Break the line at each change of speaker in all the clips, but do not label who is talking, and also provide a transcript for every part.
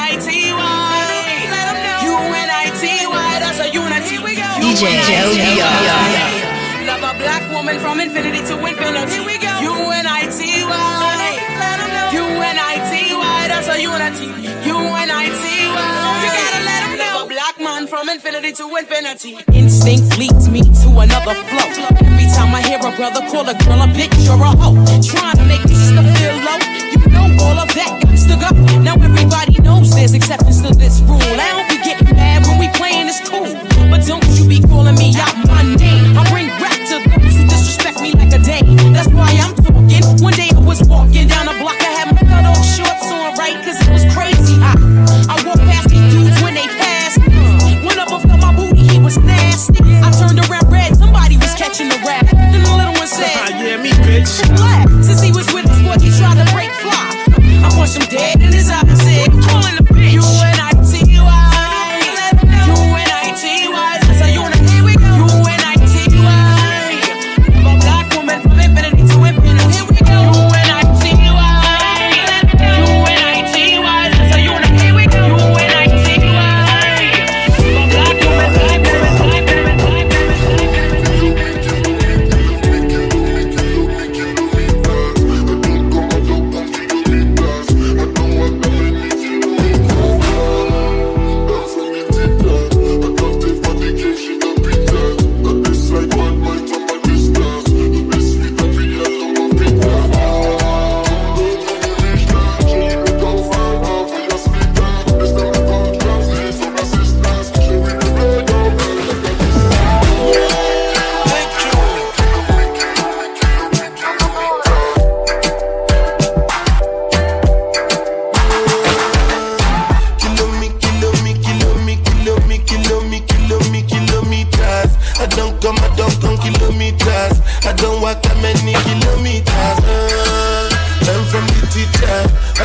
U-N-I-T-Y. U-N-I-T-Y. That's a unity.
DJ LBR.
Love a black woman from infinity to infinity. Here we go. U-N-I-T-Y. U-N-I-T-Y. That's a unity. U-N-I-T-Y. You gotta let 'em know. Love a black man from infinity to infinity. Instinct leads me to another flow. Every time I hear a brother call a girl a bitch or a hoe, trying to make me feel low. You know all of that got to go. Now everybody there's exceptions to this rule. I don't be getting mad when we playing this cool, but don't you be calling me out my name. I bring rap to those who disrespect me like a dame. That's why I'm talking. One day I was walking down a block, I had my cut off shorts on right, cause it was crazy hot. I walked past these dudes when they passed. One of them felt my booty, he was nasty. I turned around red, somebody was catching the rap. Then the little one said,
yeah, me, bitch.
Black. Since he was with us, boy, he tried to break fly. I punched him dead in his eye and said,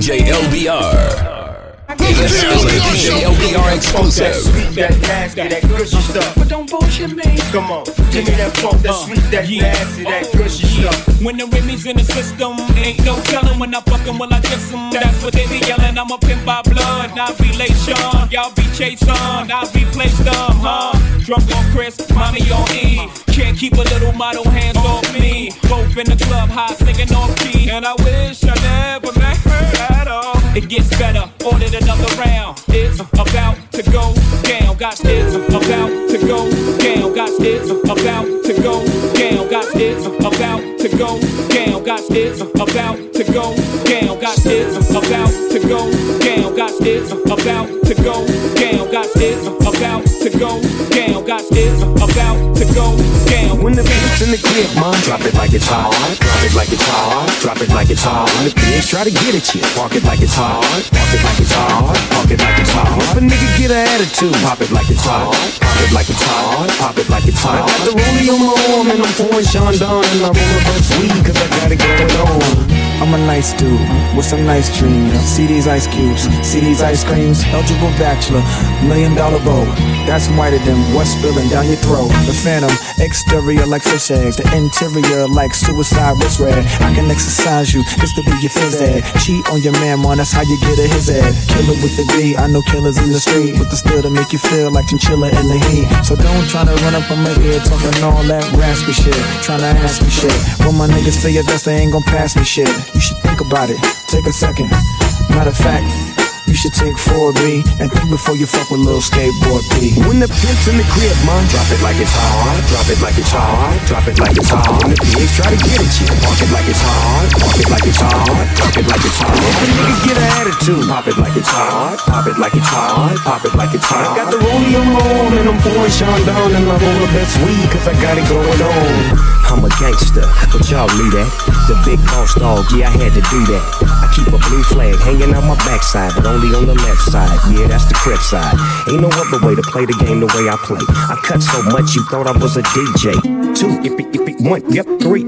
DJ LBR. DJ LBR exclusive.
Sweet, that nasty, that gushy stuff.
But don't bullshit me.
Come on, give me that funk, that sweet, that nasty, that gushy stuff.
When the Remy's in the system, ain't no telling when I fuck 'em, will I kiss 'em? That's what they be yelling. I'm a pimp by blood, not relation. Y'all be chased on, I be placed on, huh? Drunk on Chris, mommy on E. Can't keep a little model hands off me. Both in the club, high singing off key. And I wish I never met her at all. It gets better, ordered another round. It's about to go down. Got it's about to go down. Got it's about to go down. Got it's about to go down. Got it's about to go down. Got it's about to go down.
it's about to go down. Got it's about to go down. Got it's about to go
in the crib, mom, drop it like it's hot. Drop it like it's hot. Drop it like it's hot. When the pigs try to get at you, park it like it's hot. Park it like it's hot. Park it like it's hot. If a nigga get an attitude, pop it like it's hot. Pop it like it's hot. Pop it like it's hot. I got the rollie on my arm and I'm pouring Chandon and I roll up that weed cause I got it going on. I'm a nice dude with some nice dreams. See these ice cubes, see these ice creams. Eligible bachelor, million dollar bow. That's whiter than what's spilling down your throat. The phantom, exterior like fish eggs, the interior like suicide wrist red. I can exercise you, this to be your phys ed. Cheat on your man, man, that's how you get a his ed. Killer with the B, I know killers in the street with the still to make you feel like chinchilla in the heat. So don't try to run up on my ear talking all that raspy shit, trying to ask me shit. When my niggas feel your best, they ain't gon' pass me shit. You should think about it, take a second. Matter of fact, you should take 4B and think before you fuck with little skateboard P. When the pimp's in the crib, man, drop it like it's hard, drop it like it's hard, drop it like it's hard. When the pigs try to get at you, park it like it's hard, park it like it's hard, drop it like it's hard. If a nigga get an attitude, pop it like it's hard, pop it like it's hard, pop it like it's hard. I got the rollie on my arm and I'm pouring Chandon and I roll the best weed cause I got it going on. I'm a gangster, but y'all knew that. The big boss dog, yeah, I had to do that. I keep a blue flag hanging on my backside, but only on the left side. Yeah, that's the crib side. Ain't no other way to play the game the way I play. I cut so much you thought I was a DJ. Two, if it, if it, one, yep, three.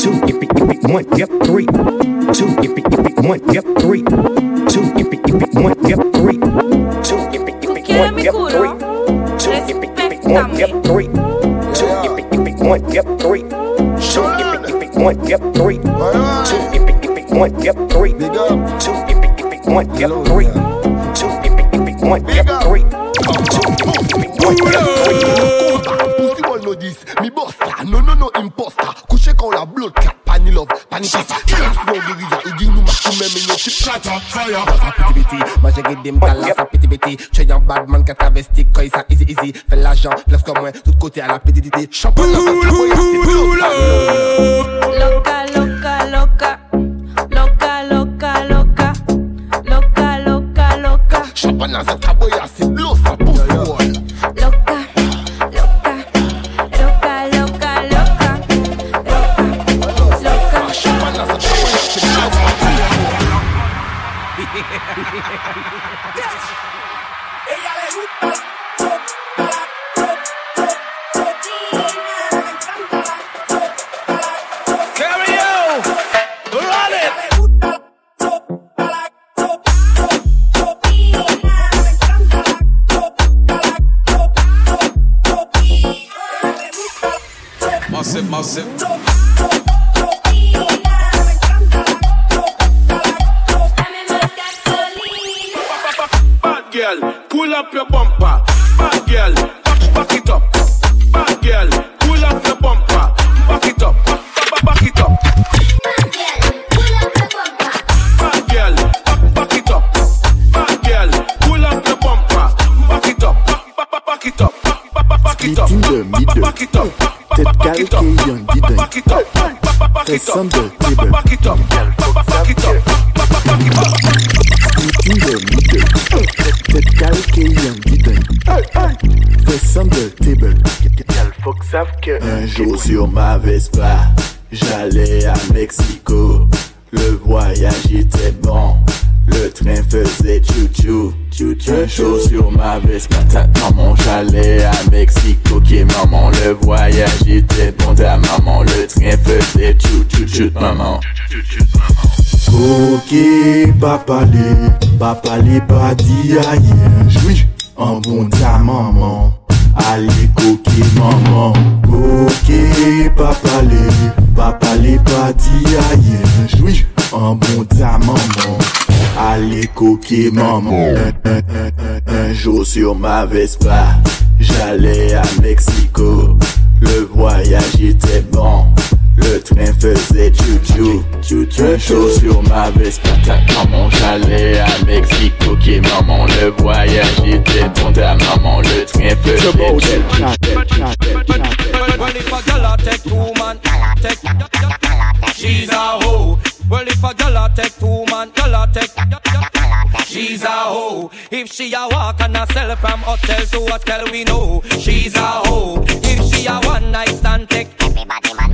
Two, if it, if it, one, yep, three. Two, if it, if it, one, yep, three. Two, if it, if it, one, yep, three. Two, if it, if it, one, yep, three. Two, if it, if it, one, yep, three. Two, if it, if it, one, yep, three. Two, if it, if it, one, yep, three. Two, if it, if it, one, yep, three. Two, if it, if it, one, yep, three, two, one, yep, three, two, one, yep, three.
Pussy one know this, me boss la, no no no imposter. Couché quand la blood clap, pani love, pani chasse. Kilas no guerilla, il dit nous marche même une chip chata, fire. Piti piti, moi j'ai guidé me cala, ça piti piti. Tu es un bad man qui a travesti, quand il ça easy easy. Fais l'argent, flex comme moi, tout côté à la petite pédidité. Champagne,
loca, loca, loca.
chop and as a tabo I see blue myself. It up. it up. It up. It up.
middle. Tête calquée. Fais table. Un jour sur ma Vespa, j'allais à Mexico. Le voyage était bon, le train faisait chou-chou. chou-chou. Un jour sur ma Vespa, ta maman, j'allais à Mexico. Ok, maman, le voyage était bon, ta maman, le train faisait chou-chou-chou, maman. Ok, papa les, papa les pas dit aïe, joui, en bon ta maman. Allez, coquille maman. Ok, papa les, papa les pas dit aïe, joui, en bon ta maman. Allez, coquille maman. Un, un, un, un, un jour sur ma Vespa, j'allais à Mexico. Le voyage était bon. Le train faisait chou-chou, chou-chou. Un jour sur ma Vespa, ta maman, j'allais à Mexico. Ok, maman, le voyage était bon. Ta maman, le train faisait chou-chou.
Well, if a girl a take two man, take she's a hoe. Well, if a girl a take two man, girl a take
she's a hoe. If she a walk and a sell from hotel to hotel, we know she's a hoe. If she a one night stand, take everybody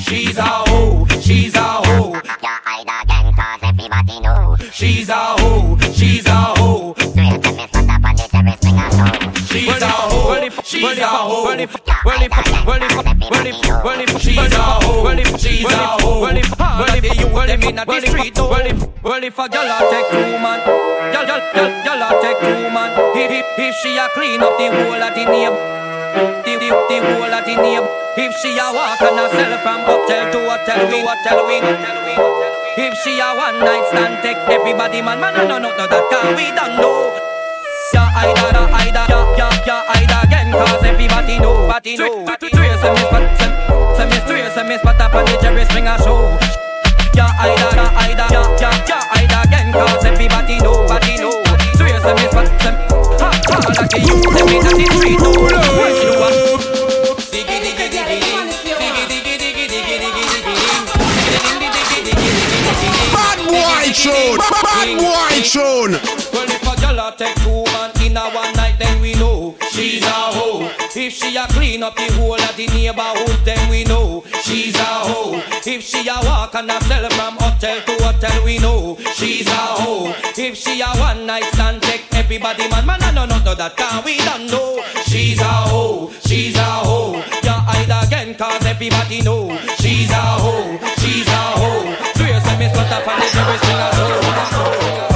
She's a hoe, she's a hoe. Yeah, I again, cause everybody know. She's a hoe, she's a hoe. She's a hoe, she's a hoe. She's a hoe, she's a hoe. Well, if, you, well, if, in the street, well, if, well, if a girl a take two man, girl, girl, girl a take two man. If, if, if she a clean up the whole of the name, the, the, the whole of the name. If she a walk and a sell from hotel to hotel, we hotel, we hotel, hotel. If she a one night stand, take everybody man, man, no, no, no, that can we don't know. Yeah, I da da, I da, yeah, yeah, yeah, I da again, cause everybody know, body know. Miss, but some, but up on the Jerry Springer show. Yeah, I da da, I da, yeah, yeah, yeah, I again, everybody know, body know.
Bad boy tune, bad boy tune.
Well, if a girl take two man in a one night, then we know she's a hoe. If she a clean up the whole of the neighborhood, then we know she's a hoe. If she a walk and a sell from hotel to hotel, we know she's a hoe. If she a one night stand, take everybody man, man, I don't know that can we don't know she's a hoe. She's a hoe. Yeah, I again, cause everybody know she's a hoe. She's a hoe. You say me slut up and every single show?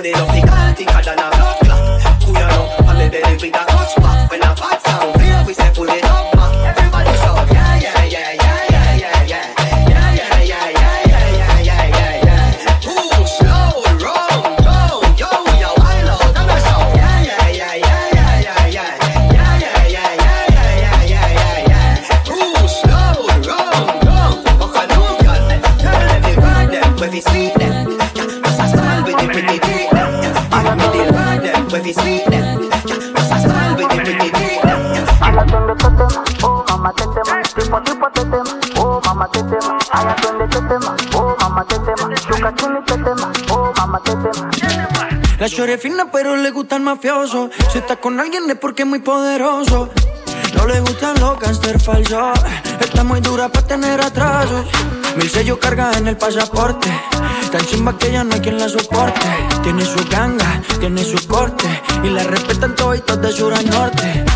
money, love fi can't think of that. Blood clot, who ya know? Family belly with a touch. when we sweet them. That's a smile with them, oh, with oh, them. I attend the them,
oh mama tend them, tipo tipo them, oh mama tetem. I attend the them, oh mama tetem, sugar chili them, oh mama tetem.
La chore fina pero le gusta el mafioso. Si está con alguien es porque es muy poderoso. No le gustan los gangster falsos Está muy dura para tener atrasos. Mil sellos carga en el pasaporte. Tan chimba que ya no hay quien la soporte. Tiene su ganga, tiene su corte. Y la respetan todos de sur a norte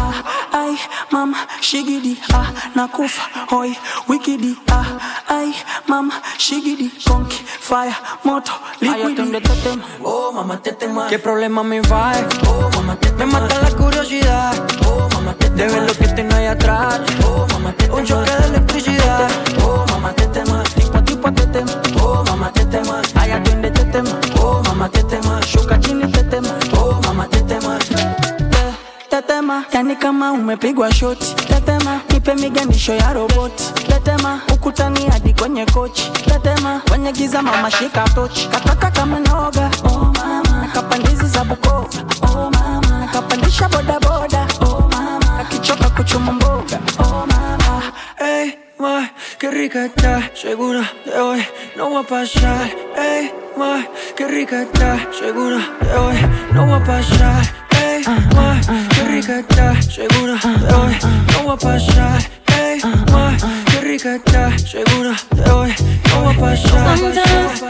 Ay, mama, shigidi, ah, nakufa, hoi, wikidi, ah, ay, mama, shigidi, conky, fire, moto, liquidi.
Ay, tetema, oh mamá tetema ¿Qué problema me va? Oh mamá tetema Me mata la curiosidad. Oh mamá tetema De ver lo que tengo ahí atrás
umepigwa shoti. Tetema, nipe miganisho ya roboti. Tetema, ukutani hadi kwenye kochi. Tetema, kwenye giza mama shika tochi. Kataka kama oh mama. Nakapandizi za Bukoba, oh mama. Nakapandisha boda oh mama. Akichoka kuchuma mboga, oh
qué rica está Segura de hoy no va a pasar Ey, ma, qué rica está Segura de hoy no va a pasar ma, qué rica está Segura de hoy no va a pasar ma, qué rica está Segura de hoy no va a uh-huh. uh-huh. pasar
Sometimes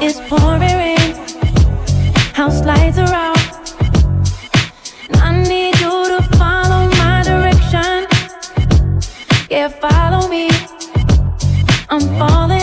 it's pouring rain, house lights are out. I need you to follow my direction. Yeah, follow me. I'm falling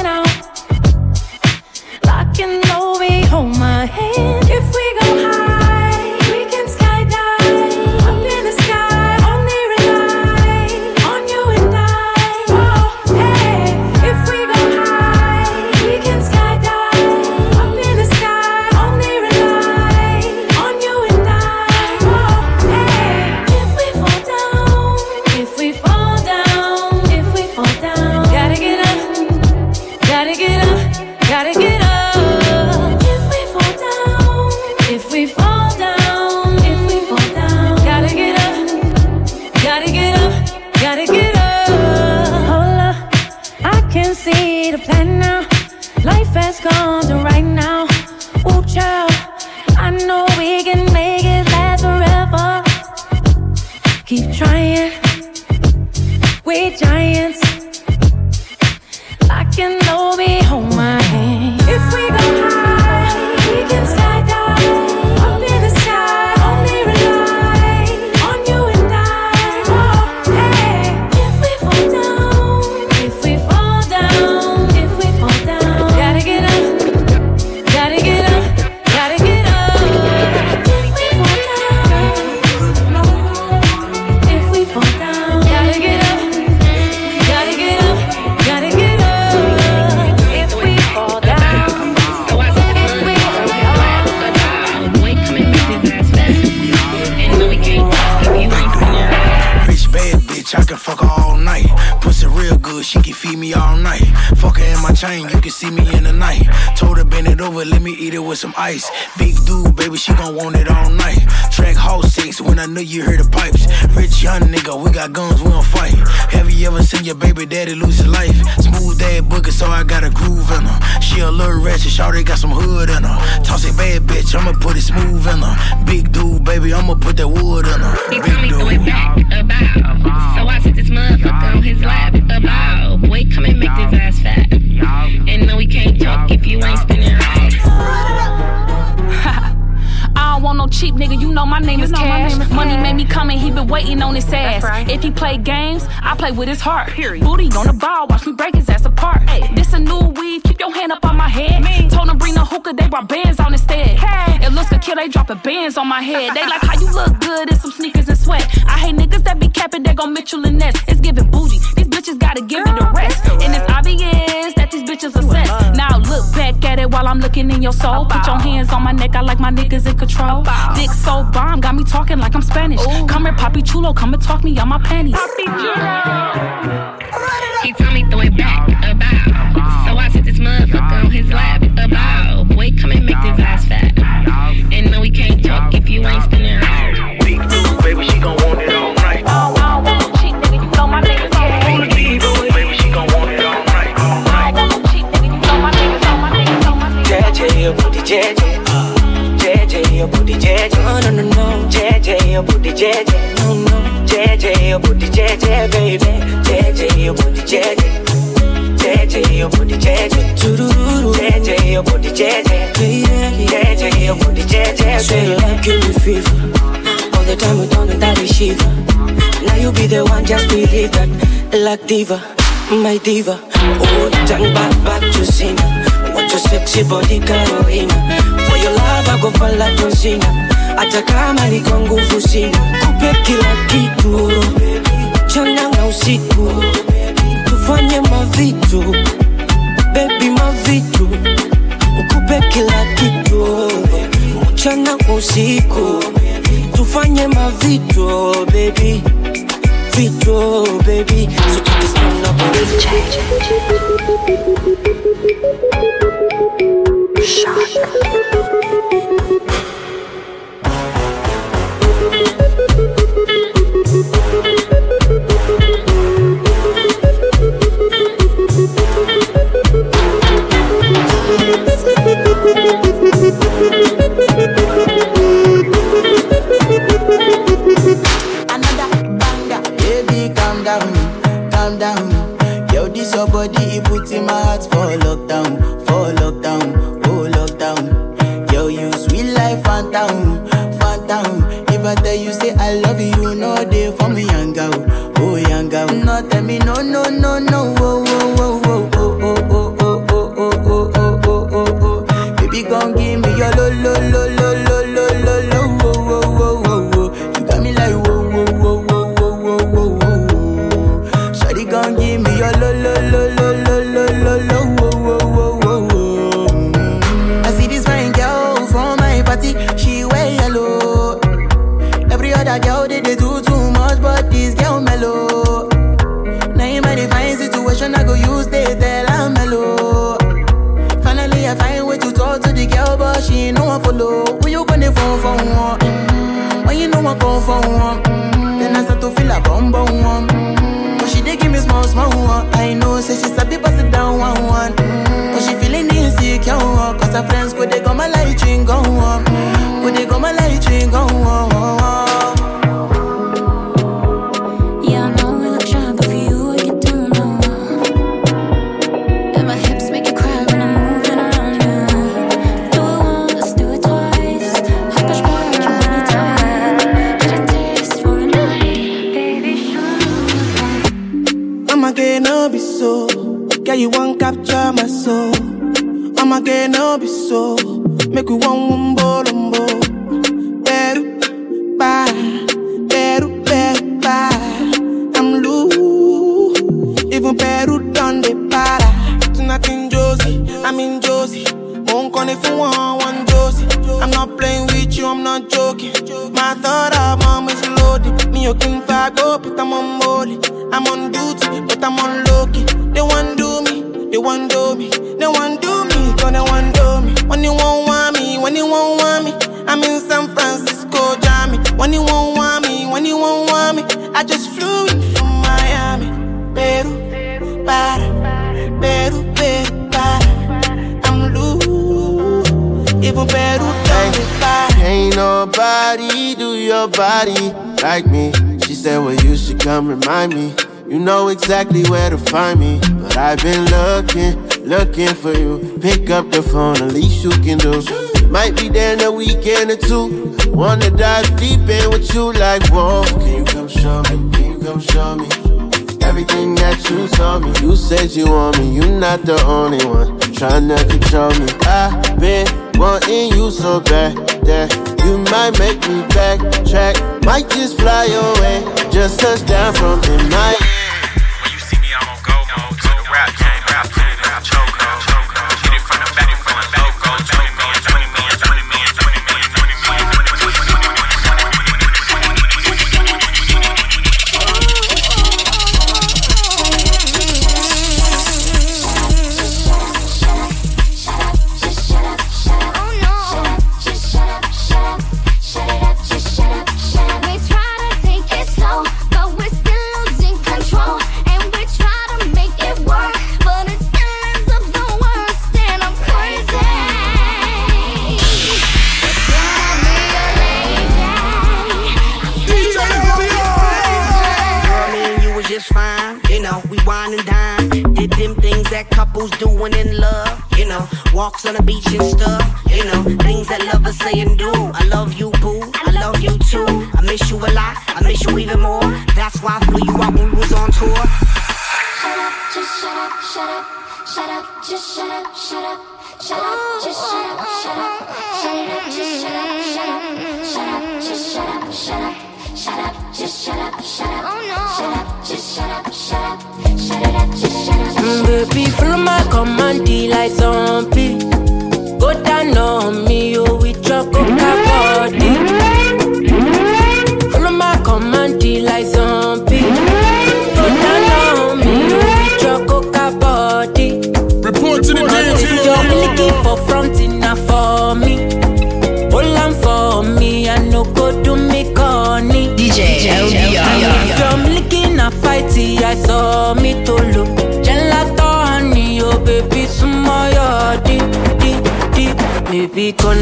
I can fuck
all she can feed me all night. Fuck her in my chain, you can see me in the night. Told her bend it over, let me eat it with some ice. Big dude, baby, she gon' want it all night. Track hall six when I knew you heard the pipes. Rich young nigga, we got guns, we don't fight. Have you ever seen your baby daddy lose his life? Smooth dad boogie, so I got a groove in her. She a little ratchet, shawty got some hood in her. Toss it bad bitch, I'ma put it smooth in her. Big dude, baby, I'ma put that wood in her.
He
Big
told me throw it back about. So I sit this motherfucker on his lap about. Boy, come and make this ass fat. And no, we can't talk if you ain't spinning right.
I don't want no cheap nigga, you know my name is Cash. Money made me come and he been waiting on his ass. If he play games, I play with his heart. Booty on the ball, watch me break his ass apart. This a new weave, keep your hand up on my head. Told him bring the hookah, they brought bands on instead. It looks good, kill, they dropping bands on my head. They like how you look good in some sneakers and sweat. I hate niggas that be capping, they gon' Mitchell and Ness. It's giving booty. these bitches gotta give it a rest. And it's obvious that these bitches are obsessed. Now look back at it while I'm looking in your soul. Put your hands on my neck, I like my niggas in control. Dick so bomb, got me talking like I'm Spanish. Come here, Papi Chulo, come and talk me on my panties.
He told me throw it back about. So I sit this motherfucker on his lap about. Boy, come and make this ass fat. And no, we can't talk if you ain't spinning right.
Big dude, baby, she gon' want it all night.
I don't want cheap nigga, you know my niggas on
Big dude, baby, she gon' want it all night. All night.
I don't want cheap nigga, you know my niggas on my niggas on my niggas.
JJ, your booty JJ. Uh, JJ, your booty JJ. No, no, no, no. JJ, your booty JJ. No, no. JJ, your booty JJ, baby. JJ, your booty JJ. JJ, your booty JJ. JJ, your booty JJ. JJ, your booty JJ,
Say you like me fever. All the time we don't that is shiver. Now you be the one, just believe that. Like diva, my diva. Oh, turn back back to sin. Your sexy body Carolina. For your love I go for la John Cena. Hata kama kwa nguvu sina. Kupe kila kitu. chana na usiku. Tufanye mavitu. Baby mavitu. Kupe kila kitu. Mchana kwa usiku. Tufanye mavitu baby. Vitu baby. So keep this one up
down, calm down. Yo, this your body, it puts in my heart for lockdown, for will not tell me no, no, no, no, oh.
Don't hey.
Ain't nobody do your body like me. She said, Well, you should come remind me. You know exactly where to find me. But I've been looking, looking for you. Pick up the phone, at least you can do. Might be there in a weekend or two. Wanna dive deep in with you like, whoa. Can you come show me? Can you come show me? Everything that you told me. You said you want me, You're not the only one. Trying to control me. I've been wanting you so bad that you might make me backtrack. Might just fly away, just touch down from the my
on the
beach and stuff.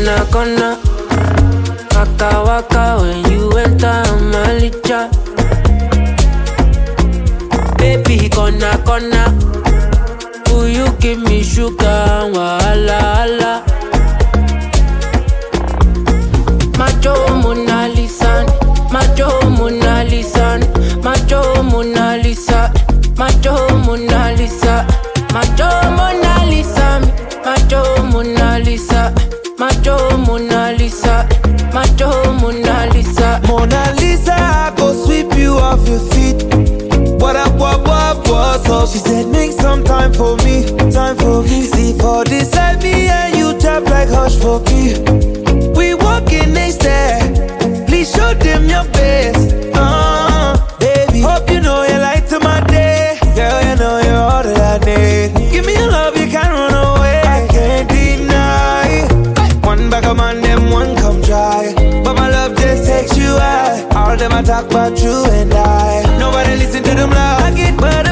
Kona kona, waka when you enter my licha. Baby, kona. Will you give me sugar and wahala, hala? Macho Mona Lisa, Macho Mona Lisa, Macho Mona Lisa, Macho Mona Lisa, Macho Mona Lisa, Macho Mona Lisa, Macho Mona Lisa, Macho Mona Lisa.
Mona Lisa, I go sweep you off your feet. What up, what, what, what's up? She said, make some time for me, time for me. See, for this life, me and you tap like hush for me. We walking next step. Please show them your best. Uh, them I talk about you and I. Nobody listen to them loud. I get butterflies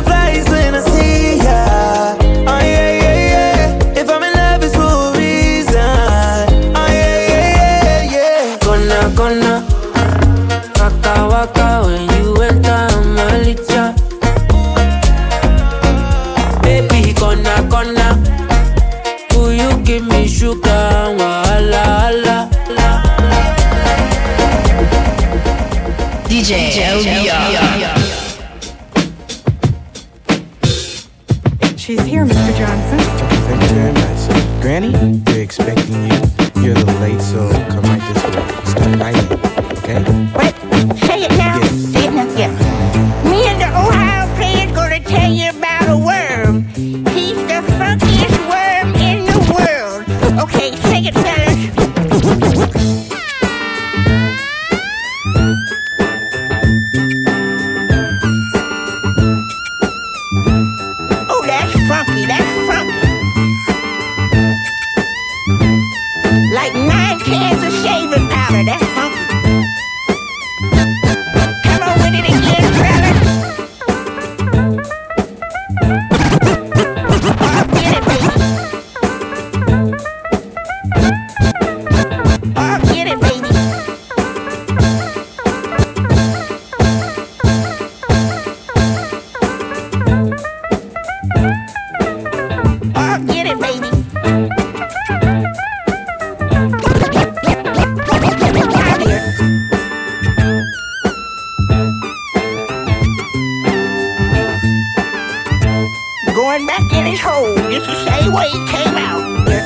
Hole just the same way he came out.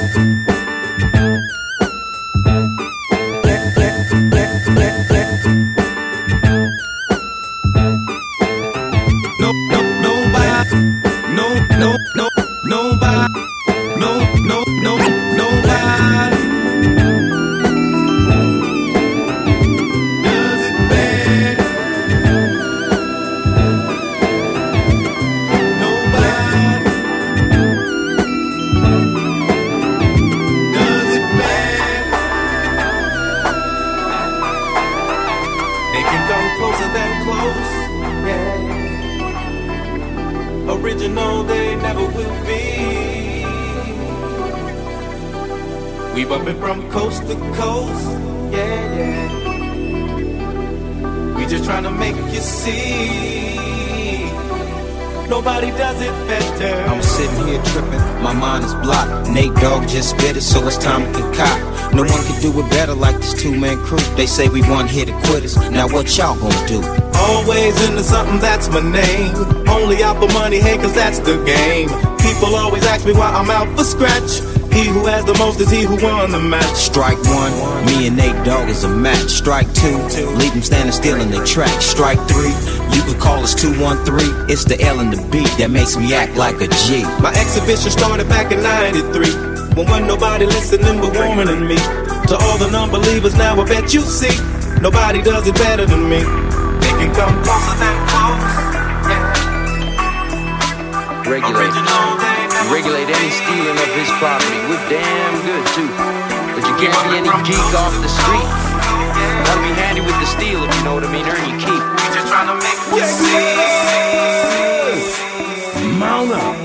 Crew. They say we one hit quitters. Now what y'all gonna do?
Always into something, that's my name. Only out for money, hey, cause that's the game. People always ask me why I'm out for scratch. He who has the most is he who won the match.
Strike one, me and Nate Dogg is a match. Strike two, leave them standing still in their track. Strike three, you could call us 213. It's the L and the B that makes me act like a G.
My exhibition started back in 93. When wasn't nobody listening but warmer than me. To all the non believers, now I bet you see. Nobody does it better than me. They can come closer than close.
Regulate. Regulate any stealing of his property. We're damn good too. But you can't be any geek off the street. Gotta be handy with the steel if you know what I mean. Earn your keep.
We just trying to make you see.
Mount up.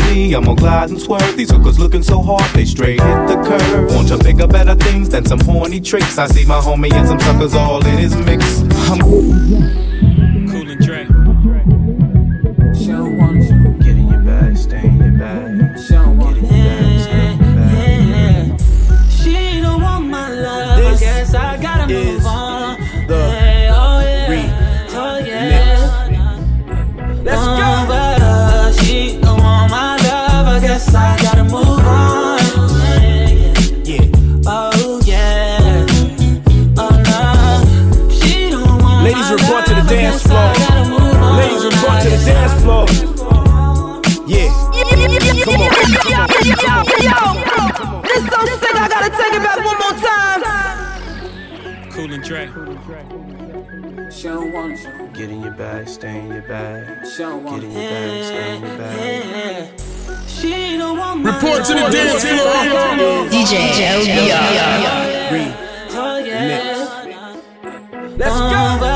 me, I'm gonna glide and swerve. These hookers looking so hard, they straight hit the curve. Want to bigger, better things than some horny tricks. I see my homie and some suckers all in his mix. I'm
dance
guess I
floor.
gotta move on.
Ladies report to the dance floor. Yeah. Come on.
This so sick, I gotta take it back one more time.
Cool and Dre.
She don't want it.
Get in your bag, stay in your bag. Get in your bag, stay in your bag.
She don't want my
Report to the
love.
dance floor.
DJ Joe
Oh yeah. Let's go.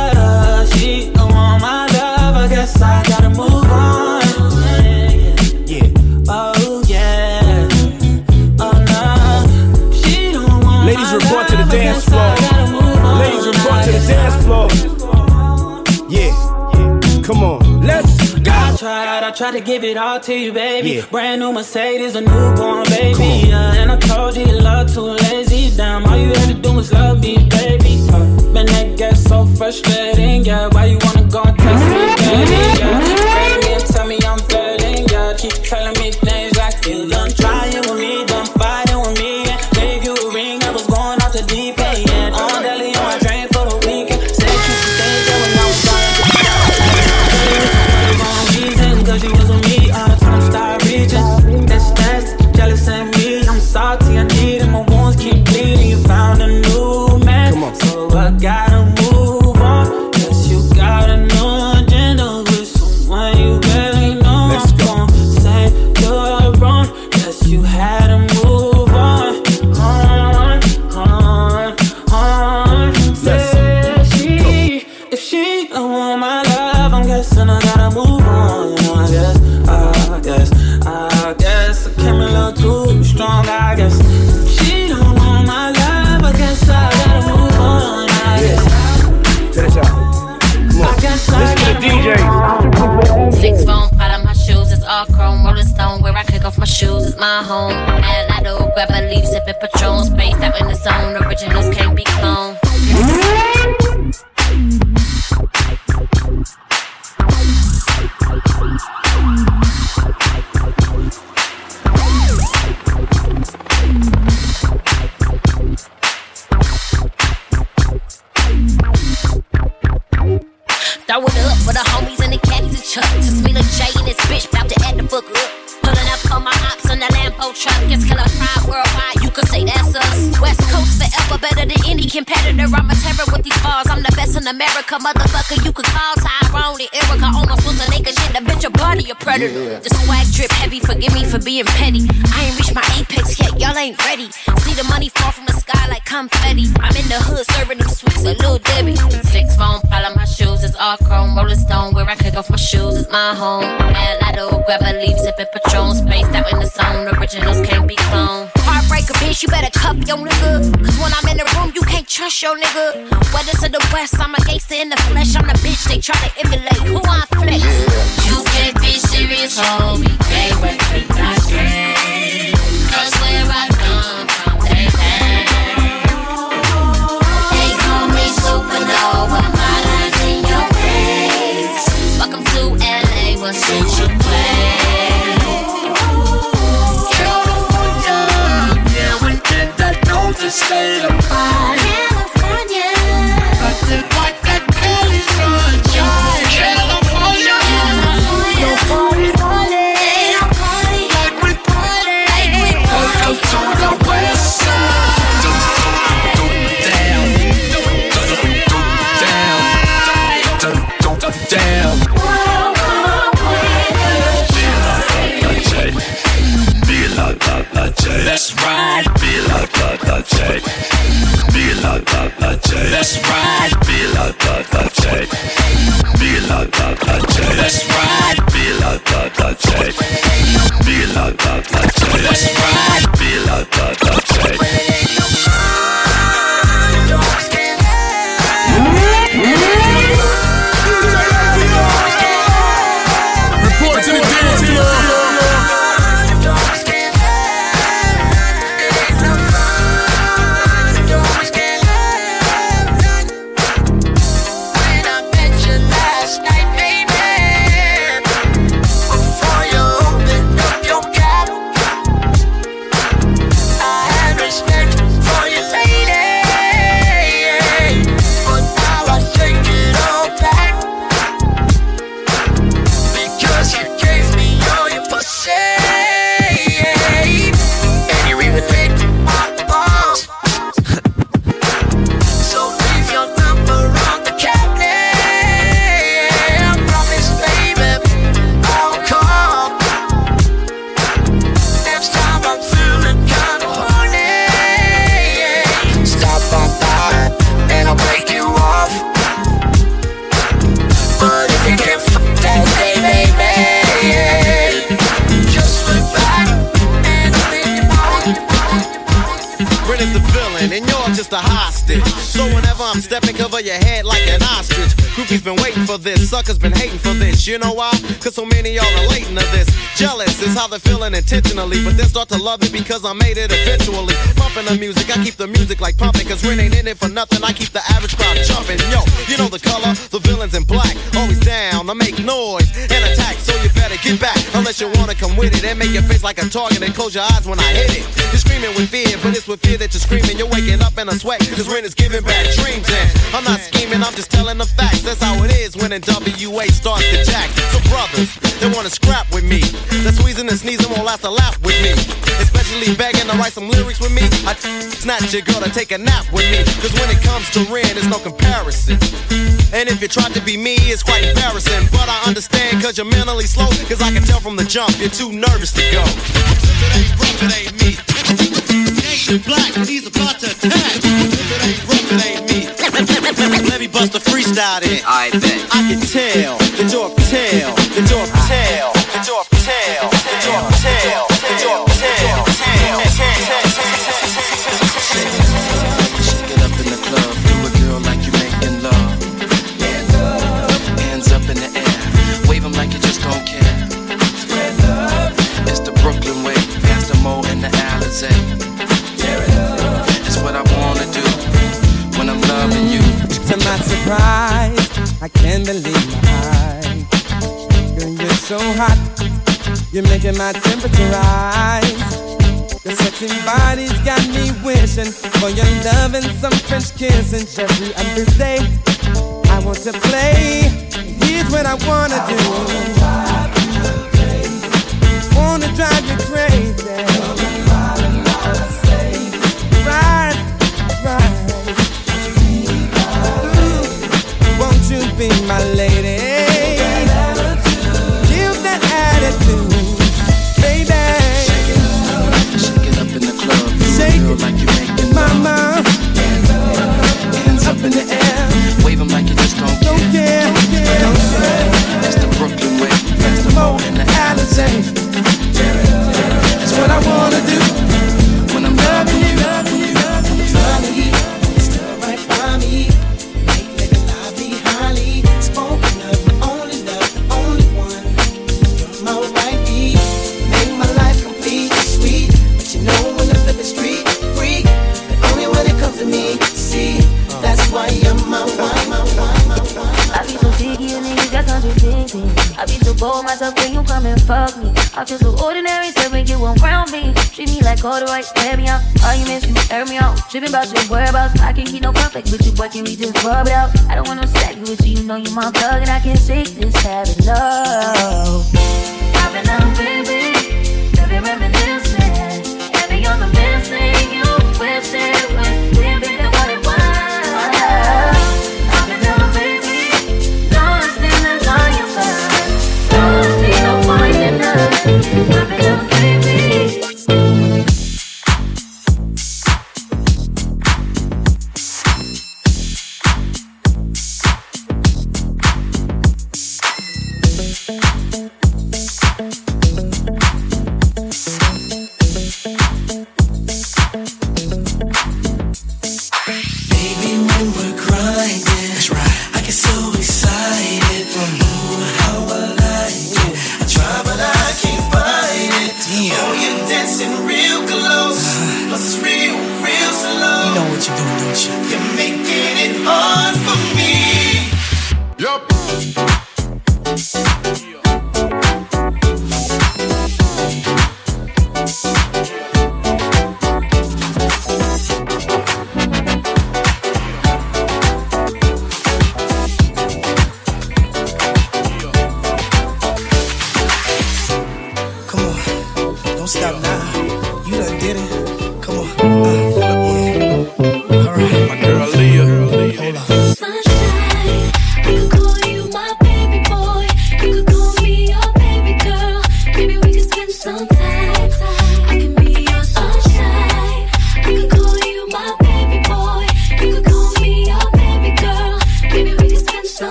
Tried, tried to give it all to you, baby.
Yeah.
Brand new Mercedes, a newborn baby. And I told you your love too lazy. Damn, all you had to do was love me, baby. Uh, man, that gets so frustrating. Yeah, why you wanna go and text me, baby? Yeah, me and tell me I'm failing. Yeah, keep telling me things like you done
grab a leaf, sipping Patron, spaced out in the zone. Originals can't be in America, motherfucker. You could call Tyrone and Erica. Almost was a naked shit. The bitch a body a predator. The swag drip heavy. Forgive me for being petty. I ain't reached my apex yet. Y'all ain't ready. See the money fall from the sky like confetti. I'm in the hood serving them sweets like Lil Debbie. Six phone pile on my shoes. It's all chrome. Rolling stone. Where I kick off my shoes. It's my home. And I grab a leaf. Sipping Patron. Spaced out in the zone. Originals can't be cloned. Bitch. You better cuff your nigga. Cause when I'm in the room, you can't trust your nigga. Whether to the west, I'm a gangster in the flesh. I'm the bitch they try to emulate. Who I flex? You can't be serious, homie. Can't recognize me. Cause where I come from, they. They call me supernova. Your. Welcome to LA, what's in that. Know the
Let's ride. Be like that, that check. Be that, that check. Let's ride. Be like that, that check. Like that, that check. Let's ride. Be like that, that check. That, that check. Let's ride. Be that, that check.
Report
You
know why? Cause so many y'all relating to this. Jealous is how they're feeling intentionally, but then start to love it because I made it eventually. Pumping the music, I keep the music like pumping, cause Ren ain't in it for nothing. I keep the average crowd jumping. Yo, you know the color, the villain's in black. Always down, I make noise and attack, so you better get back. Unless you wanna come with it and make your face like a target and close your eyes when I hit it. You're screaming with fear, but it's with fear that you're screaming. You're waking up in a sweat, cause Ren is giving back dreams. And I'm not when NWA starts to jack. So brothers, they wanna scrap with me. That squeezing and sneezing won't last a lap with me. Especially begging to write some lyrics with me. I snatch your girl to take a nap with me. Cause when it comes to Ren, there's no comparison. And if you try to be me, it's quite embarrassing. But I understand cause you're mentally slow. Cause I can tell from the jump, you're too nervous to go. It ain't it ain't me. Nation black, he's about to attack. Bust a freestyle then. I bet. I can tell the you're a tail, that you're You're
making
my temperature rise. Your sexy body's got me wishing for your love and some French kissing every other day. I want to play. Here's what I wanna do.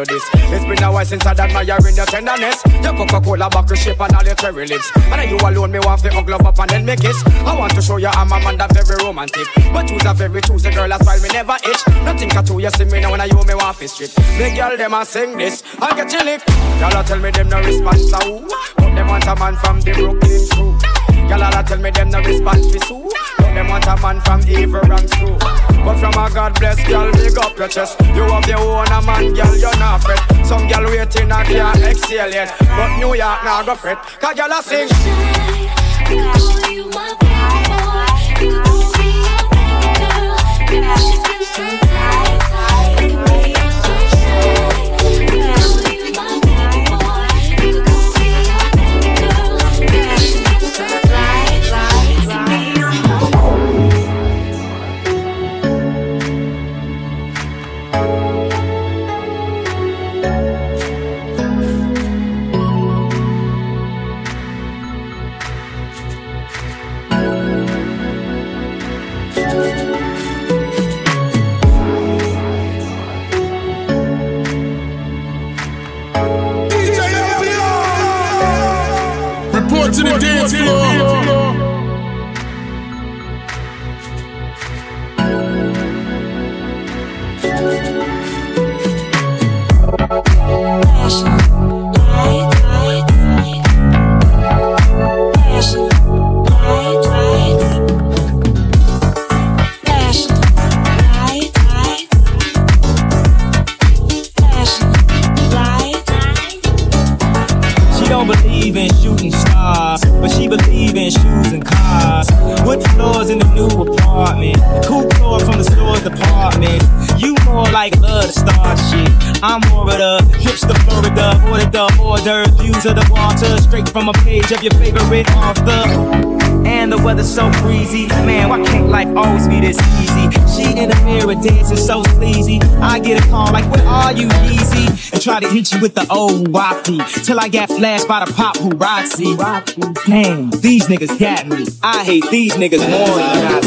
you this.
It's
been a while since I'd in your tenderness. Your Coca-Cola bottle shape and all your cherry lips. And you alone, me want to glove up and then make kiss. I want to show you I'm a man that's very romantic. But choose a very choosy girl, that's why me never itch. Nothing at all, you see me now when I you me want to strip. The girl them a sing this, I get you lick. Y'all tell me them no response, so. But them want a man from the Brooklyn crew. Y'all tell me them no response for so. But them want a man from evil and too. But from a God bless girl, big up your chest. You have your own a man, girl, you're not fret. Some girl waiting, I can't exhale yet. But New York now go fret. Cause y'all sing.
I call you my in shoes and cars. Wood floors in the new apartment, coupe floor from the store's department. You more like love to start shit. I'm more of the hipster Florida, order the order, views of the water, straight from a page of your favorite author. And the weather's so breezy, man. Why can't life always be this easy? She in the mirror dancing so sleazy. I get a call like, "Where are you, Yeezy?" And try to hit you with the old wappy till I got flashed by the pop who Roxy. Damn, these niggas got me. I hate these niggas more than I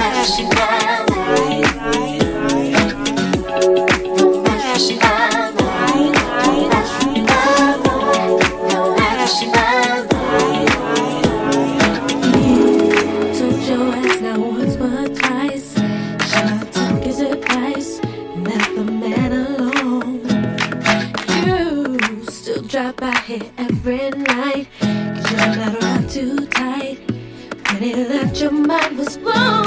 Told your mind was blown.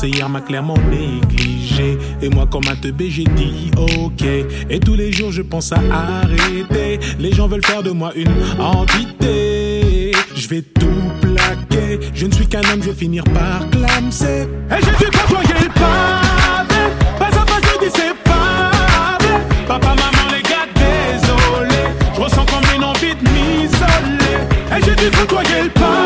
conseillère m'a clairement négligé. Et moi, comme un teubé, j'ai dit ok. Et tous les jours, je pense à arrêter. Les gens veulent faire de moi une entité. Je vais tout plaquer. Je ne suis qu'un homme, je vais finir par clamser. Et j'ai dû côtoyer le pavé. Pas à pas, c'est séparé. Papa, maman, les gars, désolé. Je ressens comme une envie de m'isoler. Et j'ai dû côtoyer le pavé.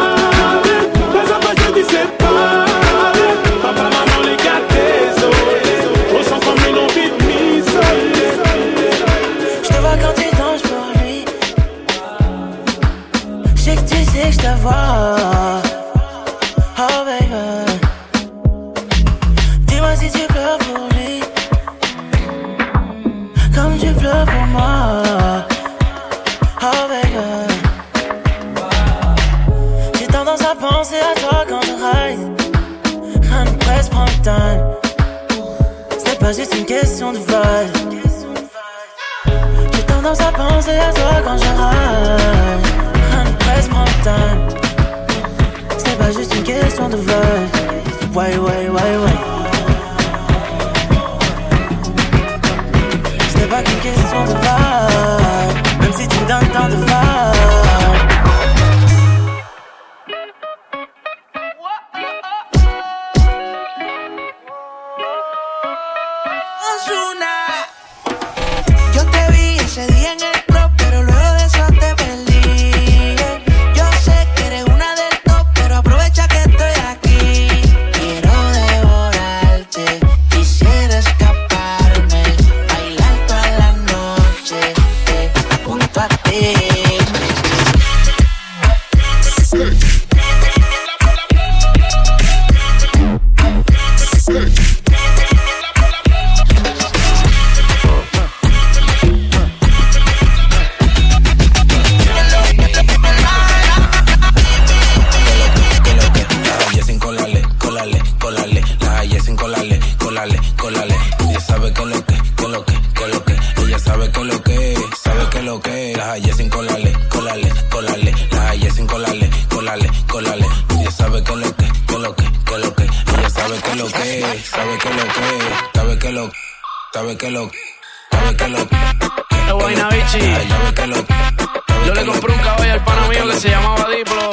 Sabe que lo. Sabe que lo. Es buena, bichi. Sabe que lo.
Yo le compré un caballo al pana mío que se llamaba Diplo.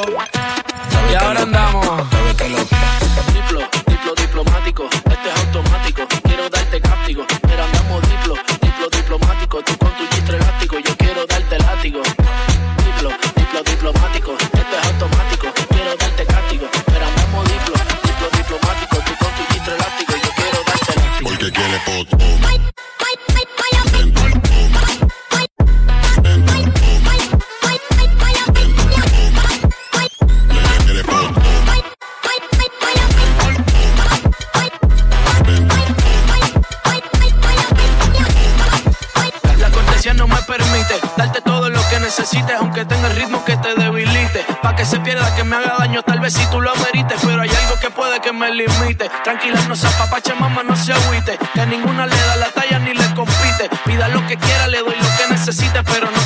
Y ahora andamos. Sabe que lo. Diplo, diplo diplomático. Este es automático. Quiero darte castigo. Pero andamos diplo, diplo diplomático. que
se pierda, que me haga daño, tal vez si tú lo amerites, pero hay algo que puede que me limite. Tranquila, no se apapache, mamá, no se agüite, que ninguna le da la talla ni le compite. Pida lo que quiera, le doy lo que necesite, pero no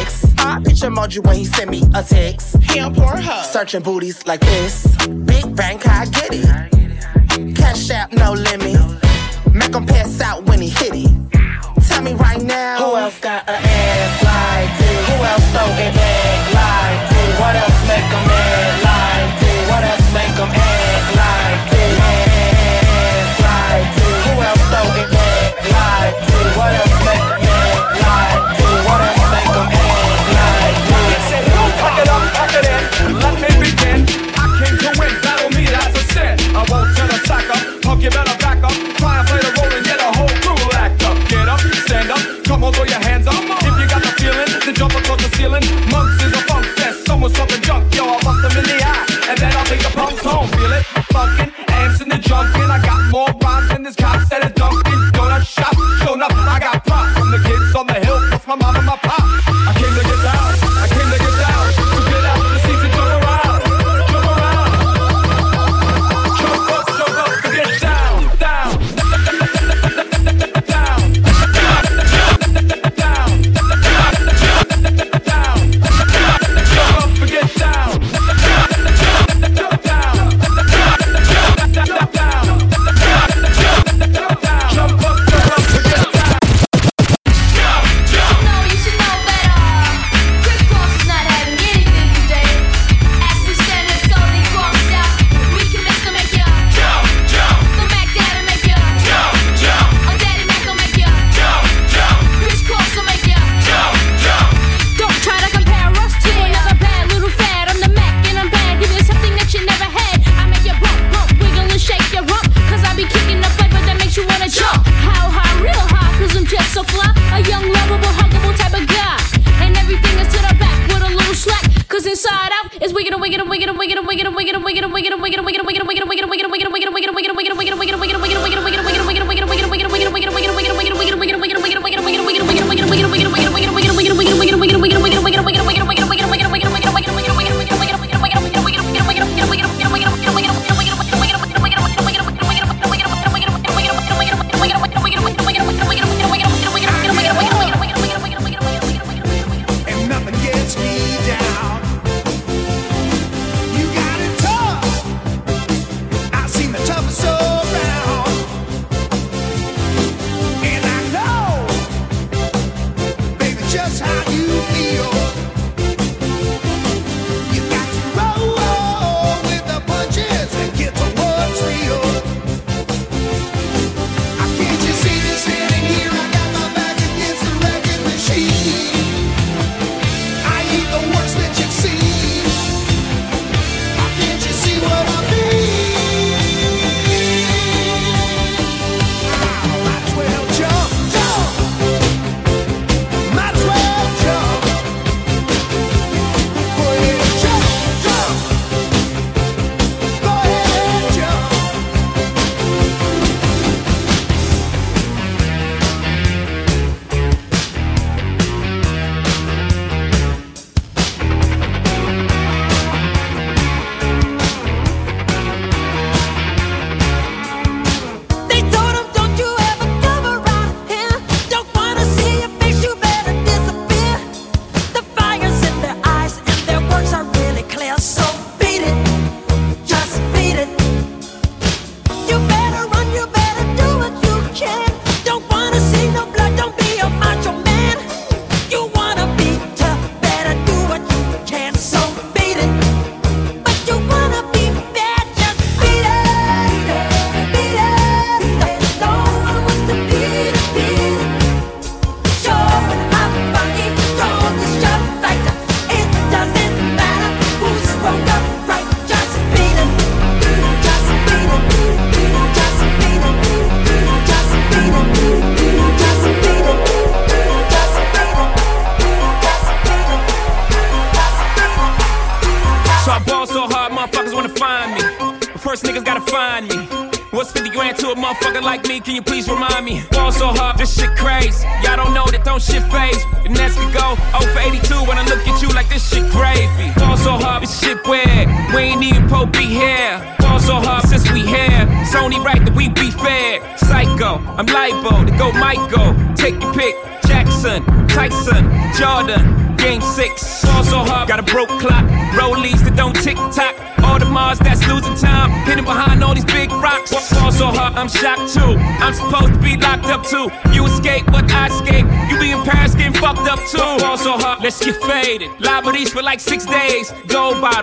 ex. I picture Moju when he sent me a text. Him or her. Searching booties like this. Big bank, I get it. Cash out, no limit. Make him pass out when he hit it. Tell me right now, who else got a ass like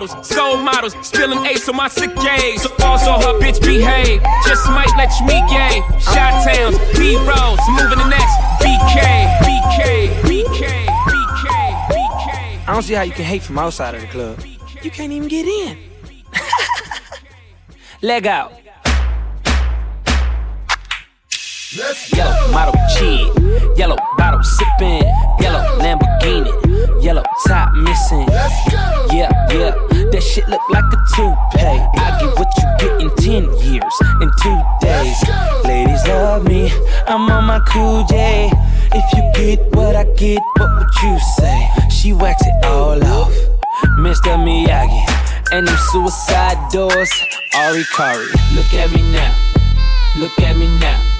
models, soul models, spilling ace on my sick days. Also, her bitch behave, just might let you meet gay. Shot towns, B rolls, moving the next. BK, BK, BK, BK, BK.
I don't see how you can hate from outside of the club. You can't even get in. Leg out. Yellow model kid, yellow bottle sipping, yellow Lamborghini, yellow top missing. Yeah, yeah, that shit look like a toupee. I get what you get in ten years, in two days. Ladies love me, I'm on my cool J. If you get what I get, what would you say? She waxed it all off, Mr. Miyagi, and them suicide doors. Ari Kari, look at me now, look at me now.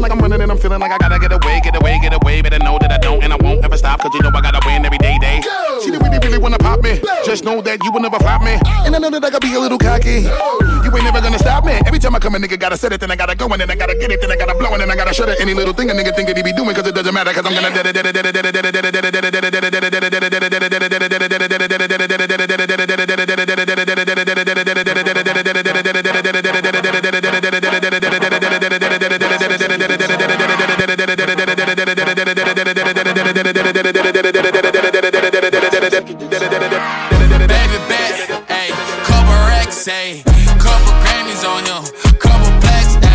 like I'm running and I'm feeling like I gotta get away, get away, get away. Better know that I don't and I won't ever stop, cause you know I gotta win every day, day. Go. She really, really wanna pop me. Just know that you will never flop me. Oh. And I know that I gotta be a little cocky. You ain't never gonna stop me. Every time I come, a nigga gotta set it, then I gotta go, and then I gotta get it, then I gotta blow, and then I gotta shut it. Any little thing a nigga think that he be doing, cause it doesn't matter, cause I'm gonna.
Yeah. Baby couple racks, couple Grammys on him, couple plaques,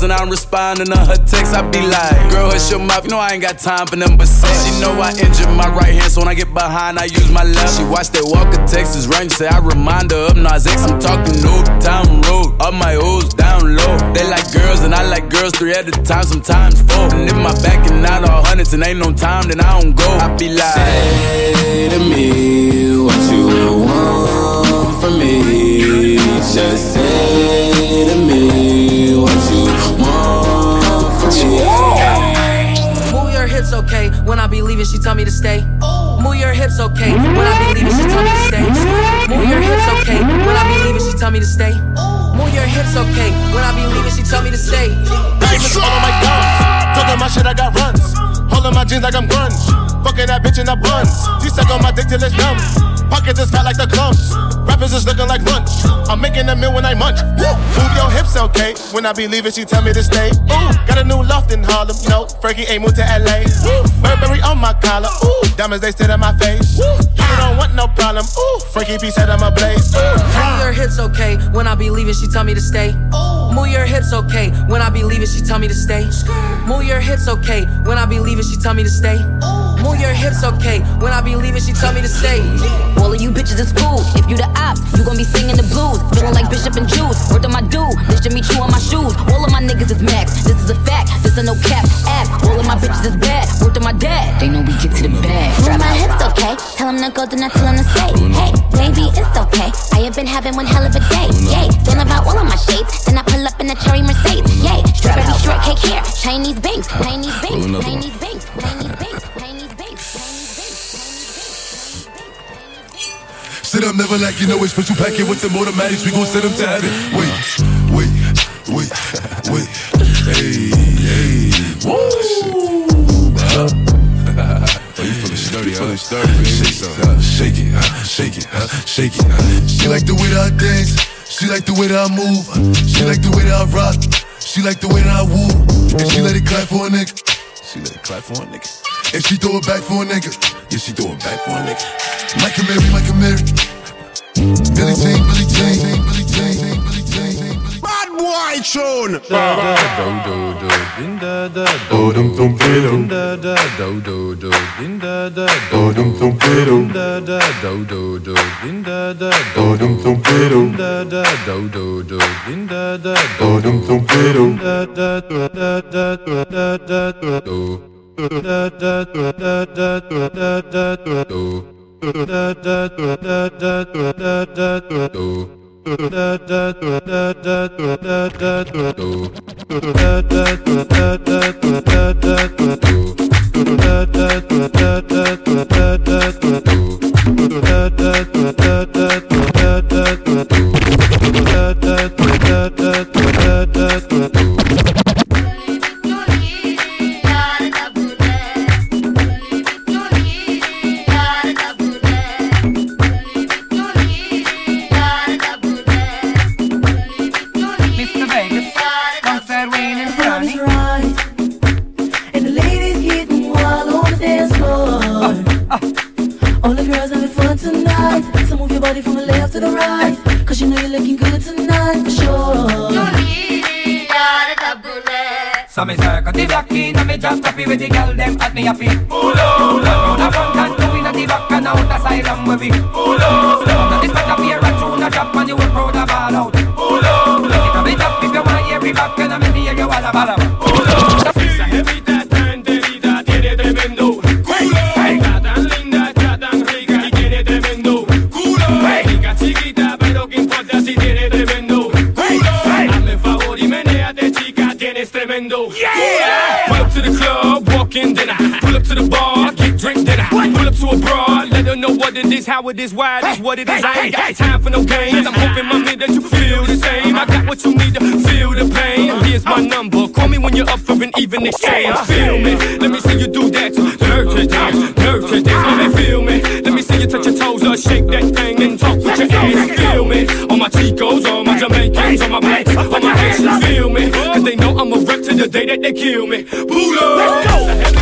calls and I'm responding to her texts. I be like, girl, hush your mouth. You know I ain't got time for them but sex. She know I injured my right hand, so when I get behind, I use my left. She watched that Walker Texas Ranger, say I remind her of Nas X. I'm talking old town road, all my O's down low. They like girls and I like girls three at a time, sometimes four. And if my back and not all hundreds and ain't no time, then I don't go. I be like,
Say to me what you want from me. Just say
hips, okay. When I be leaving, she tell me to stay. Move your hips, okay. When I be leaving, she tell me to stay. Move your hips, okay. When I be leaving, she tell me to stay. Move your hips, okay. When I be leaving, she tell me to stay.
Diamonds all. Talking my shit, I got runs. Holding my jeans like I'm grunge. Fucking that bitch in the buns. She suck on my dick till it's numb. Pockets is fat like the clumps. Is looking like lunch. I'm making a meal when I munch. Woo! Move your hips, okay. When I be leaving, she tell me to stay. Ooh, got a new loft in Harlem. No, Frankie ain't moved to LA. Burberry on my collar. Ooh, diamonds they sit on my face. Woo! You don't want no problem. Ooh, Frankie P said I'm a blaze. Ooh.
Move your hips, okay. When I be leaving, she tell me to stay. Move your hips, okay. When I be leaving, she tell me to stay. Move your hips, okay. When I be leaving, she tell me to stay. Move your hips, okay. When I be leaving, she tell me to stay.
All of you bitches is fool. If you the ops, you gon' be singing the blues. Feeling like Bishop and Juice. Word to my dude. This to meet you on my shoes. All of my niggas is max. This is a fact. This a no cap app. All of my bitches is bad. Word to my dad. They know we get to the bag. Move my hips, okay. Tell him to go, then I tell him to stay. Hey, baby, it's okay. I have been having one hell of a day. Yay, stand about all of my shades. Then I pull up in a cherry Mercedes. Yay, strawberry shortcake hair. Chinese banks, Chinese banks, Chinese banks, Chinese banks,
Sit up, never like you know it's special packet with them automatics. We gon' send them to heaven. Wait, wait, wait, wait. Hey, hey. Woo! Oh, you feeling sturdy, huh? Sturdy, shake, uh, shake it, uh, shake it, uh, shake it. Uh. She like the way that I dance. She like the way that I move. She like the way that I rock. She like the way that I woo. And she let it clap for a nigga. She let it clap for a nigga. And she throw it back for a nigga. Yeah, she throw it back for a nigga. Michael Mary, Michael Mary. Billie Jean, Billie Jean, Billie Jean, Billie Jean.
Bad boy tune.
Mr.
body from the left to the right. Cause you know you're looking good tonight for sure.
So me circle the block in and me just happy with the girl them at me happy. Pull up, round a front and two in the back and out the side and where we. Pull up, now this
know what it is, how it is, why it is, what it is. I ain't got time for no games. I'm hoping, my man, that you feel the same. I got what you need to feel the pain. Here's my number. Call me when you're up for an even exchange. Feel me. Let me see you do that. Dirty dance, dirty dance. Let me feel me. Let me see you touch your toes or shake that thing and talk with your ass. Feel me. All my Chicos, all my Jamaicans, all my blacks, all my Haitians. Feel me. Cause they know I'm a wreck to the day that they kill me. Pull up. Let's go.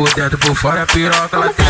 por dentro, por fora, piroca, lá
tem.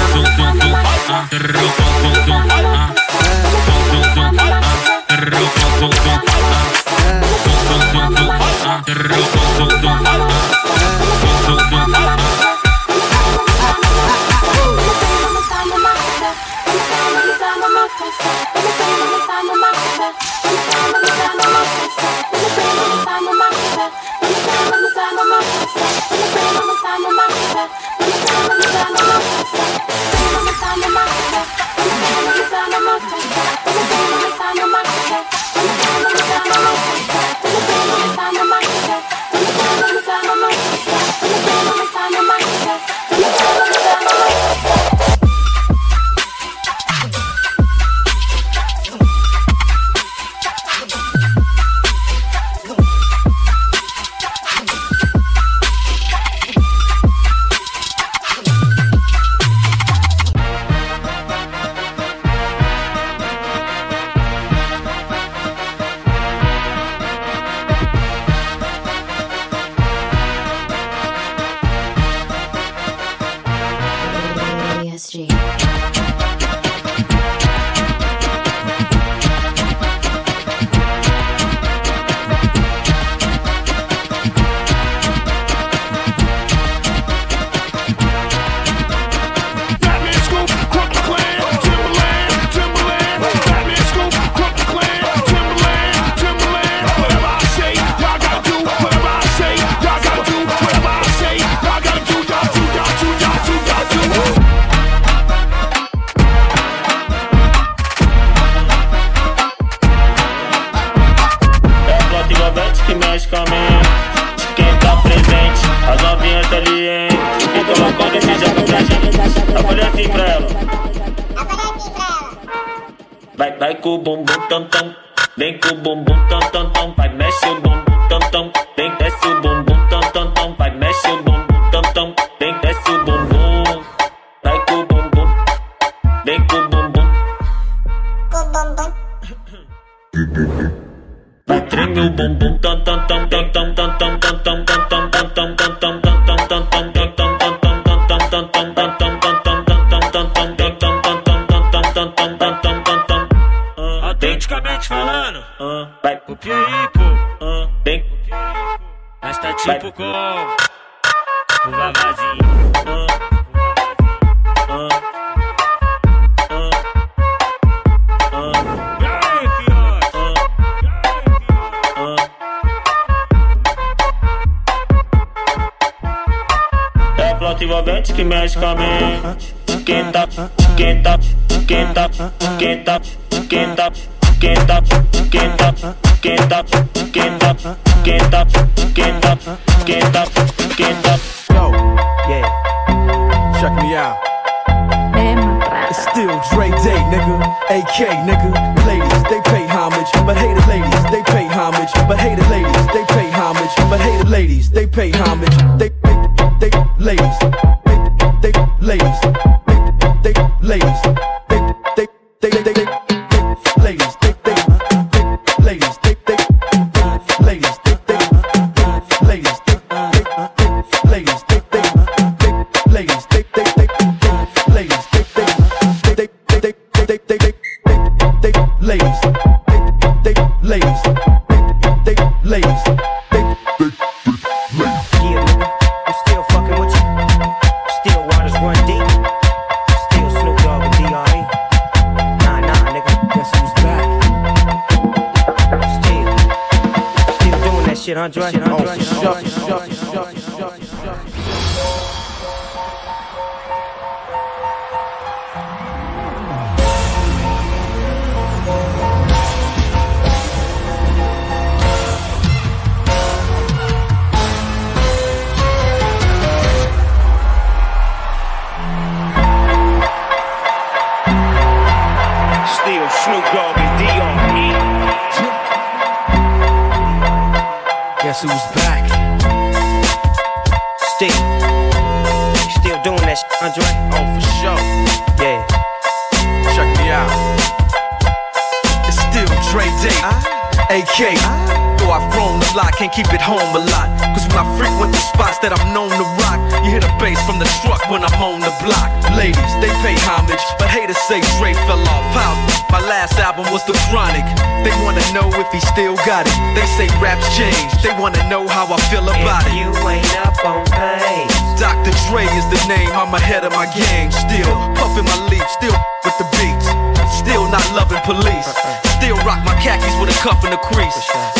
É que mexe com a mente. Quem tá, quem tá, quem tá, quem tá, quem tá, quem tá, quem.
Yo, yeah. Check me out. It's still Dre Day, nigga. AK, nigga. Ladies, they pay homage, but hated ladies, they pay homage, but hated ladies, they pay homage, but hated ladies, they pay homage. They, they, Ladies. trying. They wanna know how I feel about it.
You ain't up on pace.
Dr. Dre is the name, I'm ahead of my game. Still puffin' my leaf, still with the beats. Still not loving police. Uh-uh. Still rock my khakis with a cuff and a crease.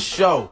show.